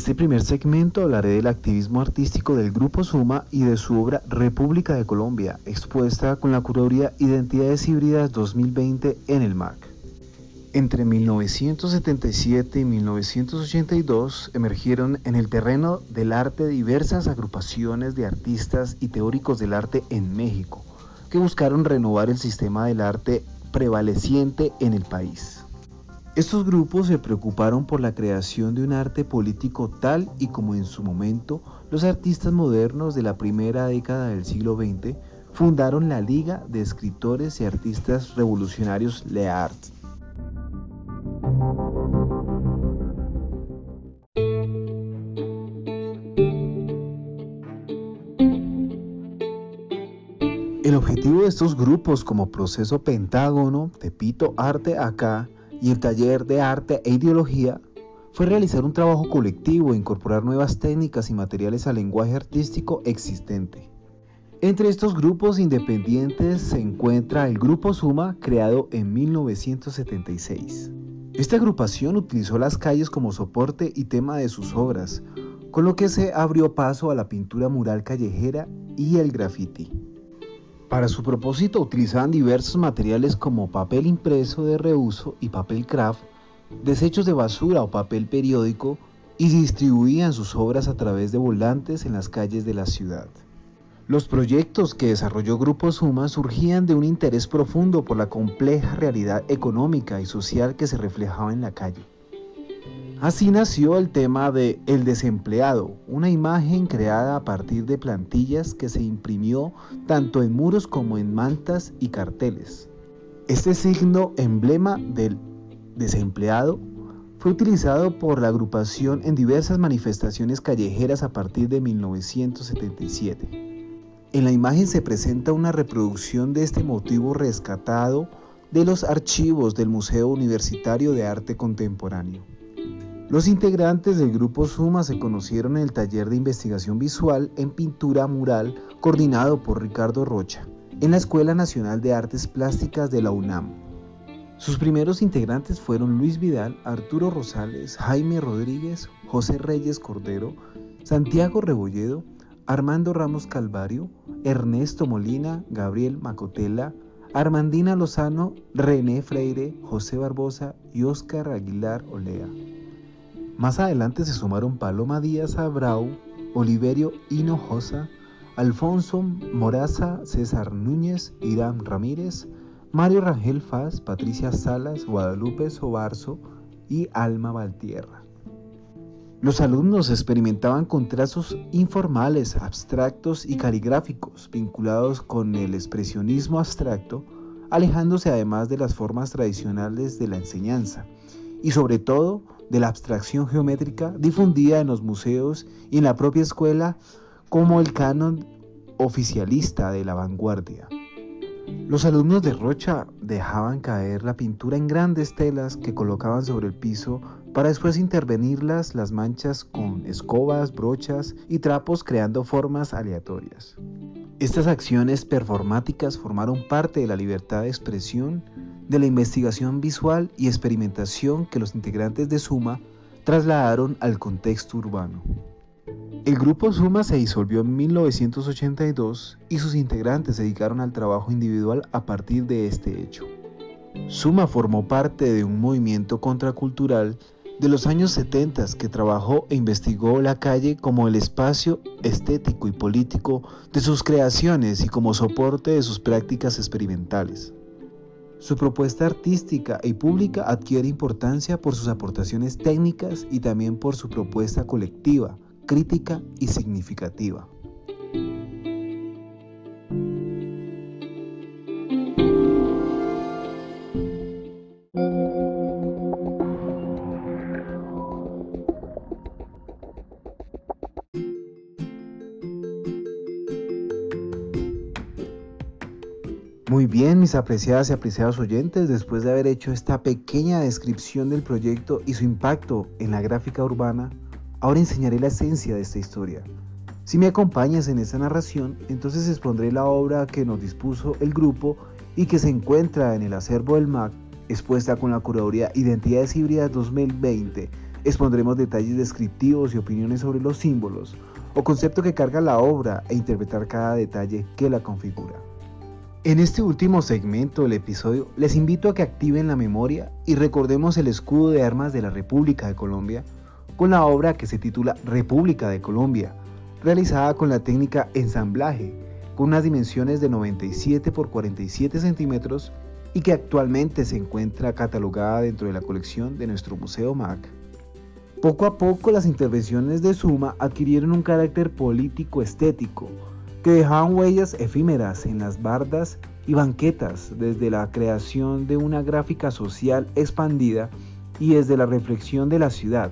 Este primer segmento hablaré del activismo artístico del Grupo Suma y de su obra República de Colombia, expuesta con la curaduría Identidades Híbridas 2020 en el MAC. Entre 1977 y 1982 emergieron en el terreno del arte diversas agrupaciones de artistas y teóricos del arte en México, que buscaron renovar el sistema del arte prevaleciente en el país. Estos grupos se preocuparon por la creación de un arte político tal y como en su momento los artistas modernos de la primera década del siglo XX fundaron la Liga de Escritores y Artistas Revolucionarios LEART. El objetivo de estos grupos como proceso Pentágono, Tepito Arte Acá, y el taller de arte e ideología fue realizar un trabajo colectivo e incorporar nuevas técnicas y materiales al lenguaje artístico existente. Entre estos grupos independientes se encuentra el Grupo Suma, creado en 1976. Esta agrupación utilizó las calles como soporte y tema de sus obras, con lo que se abrió paso a la pintura mural callejera y el graffiti. Para su propósito utilizaban diversos materiales como papel impreso de reuso y papel craft, desechos de basura o papel periódico y distribuían sus obras a través de volantes en las calles de la ciudad. Los proyectos que desarrolló Grupo Suma surgían de un interés profundo por la compleja realidad económica y social que se reflejaba en la calle. Así nació el tema de El desempleado, una imagen creada a partir de plantillas que se imprimió tanto en muros como en mantas y carteles. Este signo emblema del desempleado fue utilizado por la agrupación en diversas manifestaciones callejeras a partir de 1977. En la imagen se presenta una reproducción de este motivo rescatado de los archivos del Museo Universitario de Arte Contemporáneo. Los integrantes del grupo Suma se conocieron en el taller de investigación visual en pintura mural coordinado por Ricardo Rocha en la Escuela Nacional de Artes Plásticas de la UNAM. Sus primeros integrantes fueron Luis Vidal, Arturo Rosales, Jaime Rodríguez, José Reyes Cordero, Santiago Rebolledo, Armando Ramos Calvario, Ernesto Molina, Gabriel Macotela, Armandina Lozano, René Freire, José Barbosa y Óscar Aguilar Olea. Más adelante se sumaron Paloma Díaz Abrau, Oliverio Hinojosa, Alfonso Moraza, César Núñez, Irán Ramírez, Mario Rangel Faz, Patricia Salas, Guadalupe Sobarzo y Alma Valtierra. Los alumnos experimentaban con trazos informales, abstractos y caligráficos vinculados con el expresionismo abstracto, alejándose además de las formas tradicionales de la enseñanza y sobre todo de la abstracción geométrica difundida en los museos y en la propia escuela como el canon oficialista de la vanguardia. Los alumnos de Rocha dejaban caer la pintura en grandes telas que colocaban sobre el piso para después intervenirlas las manchas con escobas, brochas y trapos creando formas aleatorias. Estas acciones performáticas formaron parte de la libertad de expresión de la investigación visual y experimentación que los integrantes de Suma trasladaron al contexto urbano. El grupo Suma se disolvió en 1982 y sus integrantes se dedicaron al trabajo individual a partir de este hecho. Suma formó parte de un movimiento contracultural de los años 70 que trabajó e investigó la calle como el espacio estético y político de sus creaciones y como soporte de sus prácticas experimentales. Su propuesta artística y pública adquiere importancia por sus aportaciones técnicas y también por su propuesta colectiva, crítica y significativa. Bien, mis apreciadas y apreciados oyentes, después de haber hecho esta pequeña descripción del proyecto y su impacto en la gráfica urbana, ahora enseñaré la esencia de esta historia. Si me acompañas en esta narración, entonces expondré la obra que nos dispuso el grupo y que se encuentra en el acervo del MAC, expuesta con la curaduría Identidades Híbridas 2020. Expondremos detalles descriptivos y opiniones sobre los símbolos o concepto que carga la obra e interpretar cada detalle que la configura. En este último segmento del episodio les invito a que activen la memoria y recordemos el escudo de armas de la República de Colombia con la obra que se titula República de Colombia, realizada con la técnica ensamblaje, con unas dimensiones de 97 por 47 centímetros y que actualmente se encuentra catalogada dentro de la colección de nuestro Museo MAC. Poco a poco las intervenciones de Suma adquirieron un carácter político estético, que dejaban huellas efímeras en las bardas y banquetas desde la creación de una gráfica social expandida y desde la reflexión de la ciudad,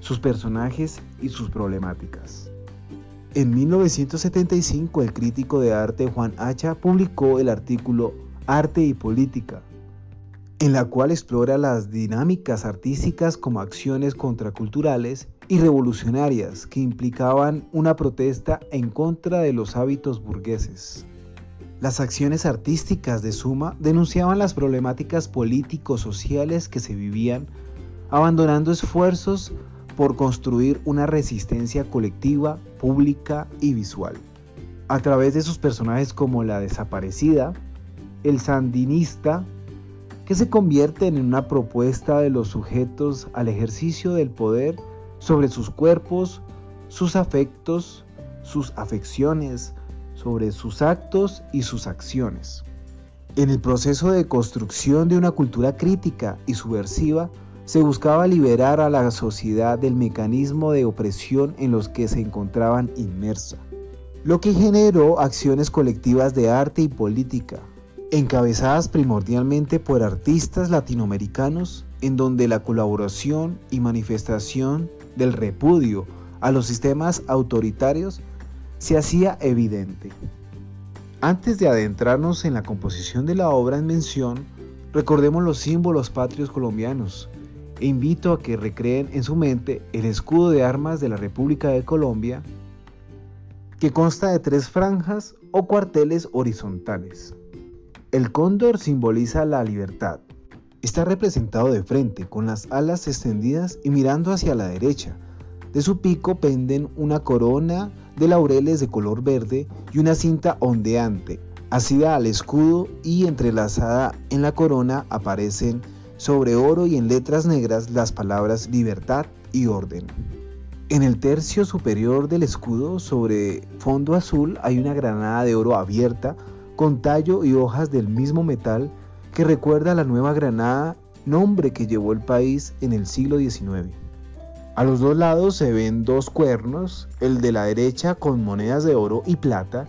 sus personajes y sus problemáticas. En 1975 el crítico de arte Juan Hacha publicó el artículo Arte y Política, en la cual explora las dinámicas artísticas como acciones contraculturales y revolucionarias que implicaban una protesta en contra de los hábitos burgueses. Las acciones artísticas de Suma denunciaban las problemáticas políticos-sociales que se vivían, abandonando esfuerzos por construir una resistencia colectiva, pública y visual. A través de sus personajes como la desaparecida, el sandinista, que se convierten en una propuesta de los sujetos al ejercicio del poder sobre sus cuerpos, sus afectos, sus afecciones, sobre sus actos y sus acciones. En el proceso de construcción de una cultura crítica y subversiva, se buscaba liberar a la sociedad del mecanismo de opresión en los que se encontraban inmersa, lo que generó acciones colectivas de arte y política, encabezadas primordialmente por artistas latinoamericanos, en donde la colaboración y manifestación del repudio a los sistemas autoritarios se hacía evidente. Antes de adentrarnos en la composición de la obra en mención, recordemos los símbolos patrios colombianos e invito a que recreen en su mente el escudo de armas de la República de Colombia, que consta de tres franjas o cuarteles horizontales. El cóndor simboliza la libertad, Está representado de frente, con las alas extendidas y mirando hacia la derecha. De su pico penden una corona de laureles de color verde y una cinta ondeante, asida al escudo y entrelazada en la corona aparecen sobre oro y en letras negras las palabras libertad y orden. En el tercio superior del escudo, sobre fondo azul, hay una granada de oro abierta con tallo y hojas del mismo metal que recuerda a la Nueva Granada, nombre que llevó el país en el siglo XIX. A los dos lados se ven dos cuernos, el de la derecha con monedas de oro y plata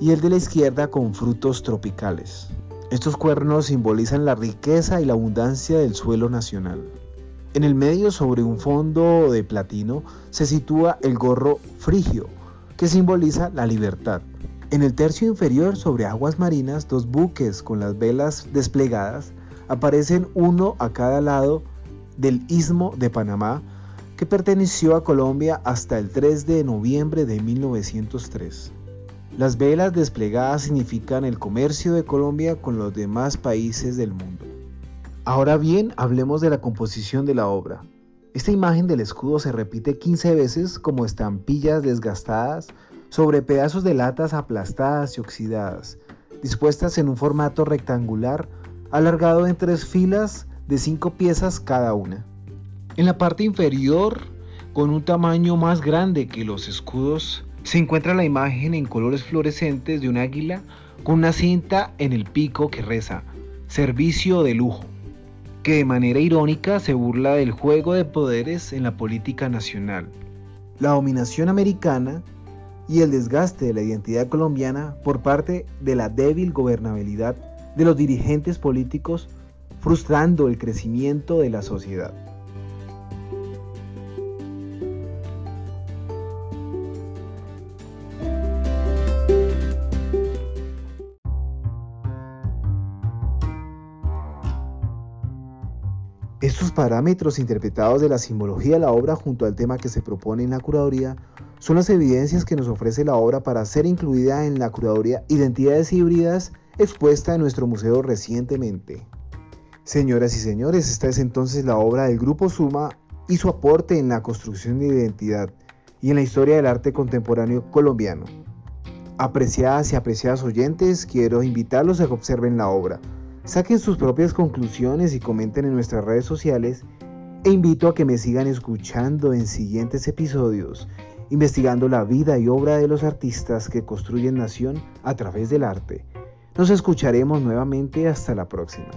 y el de la izquierda con frutos tropicales. Estos cuernos simbolizan la riqueza y la abundancia del suelo nacional. En el medio, sobre un fondo de platino, se sitúa el gorro frigio, que simboliza la libertad. En el tercio inferior, sobre aguas marinas, dos buques con las velas desplegadas aparecen uno a cada lado del istmo de Panamá, que perteneció a Colombia hasta el 3 de noviembre de 1903. Las velas desplegadas significan el comercio de Colombia con los demás países del mundo. Ahora bien, hablemos de la composición de la obra. Esta imagen del escudo se repite 15 veces como estampillas desgastadas sobre pedazos de latas aplastadas y oxidadas, dispuestas en un formato rectangular alargado en tres filas de cinco piezas cada una. En la parte inferior, con un tamaño más grande que los escudos, se encuentra la imagen en colores fluorescentes de un águila con una cinta en el pico que reza, servicio de lujo, que de manera irónica se burla del juego de poderes en la política nacional, la dominación americana y el desgaste de la identidad colombiana por parte de la débil gobernabilidad de los dirigentes políticos, frustrando el crecimiento de la sociedad. Parámetros interpretados de la simbología de la obra junto al tema que se propone en la curaduría son las evidencias que nos ofrece la obra para ser incluida en la curaduría Identidades híbridas expuesta en nuestro museo recientemente. Señoras y señores, esta es entonces la obra del Grupo Suma y su aporte en la construcción de identidad y en la historia del arte contemporáneo colombiano. Apreciadas y apreciadas oyentes, quiero invitarlos a que observen la obra Saquen sus propias conclusiones y comenten en nuestras redes sociales e invito a que me sigan escuchando en siguientes episodios, investigando la vida y obra de los artistas que construyen nación a través del arte. Nos escucharemos nuevamente hasta la próxima.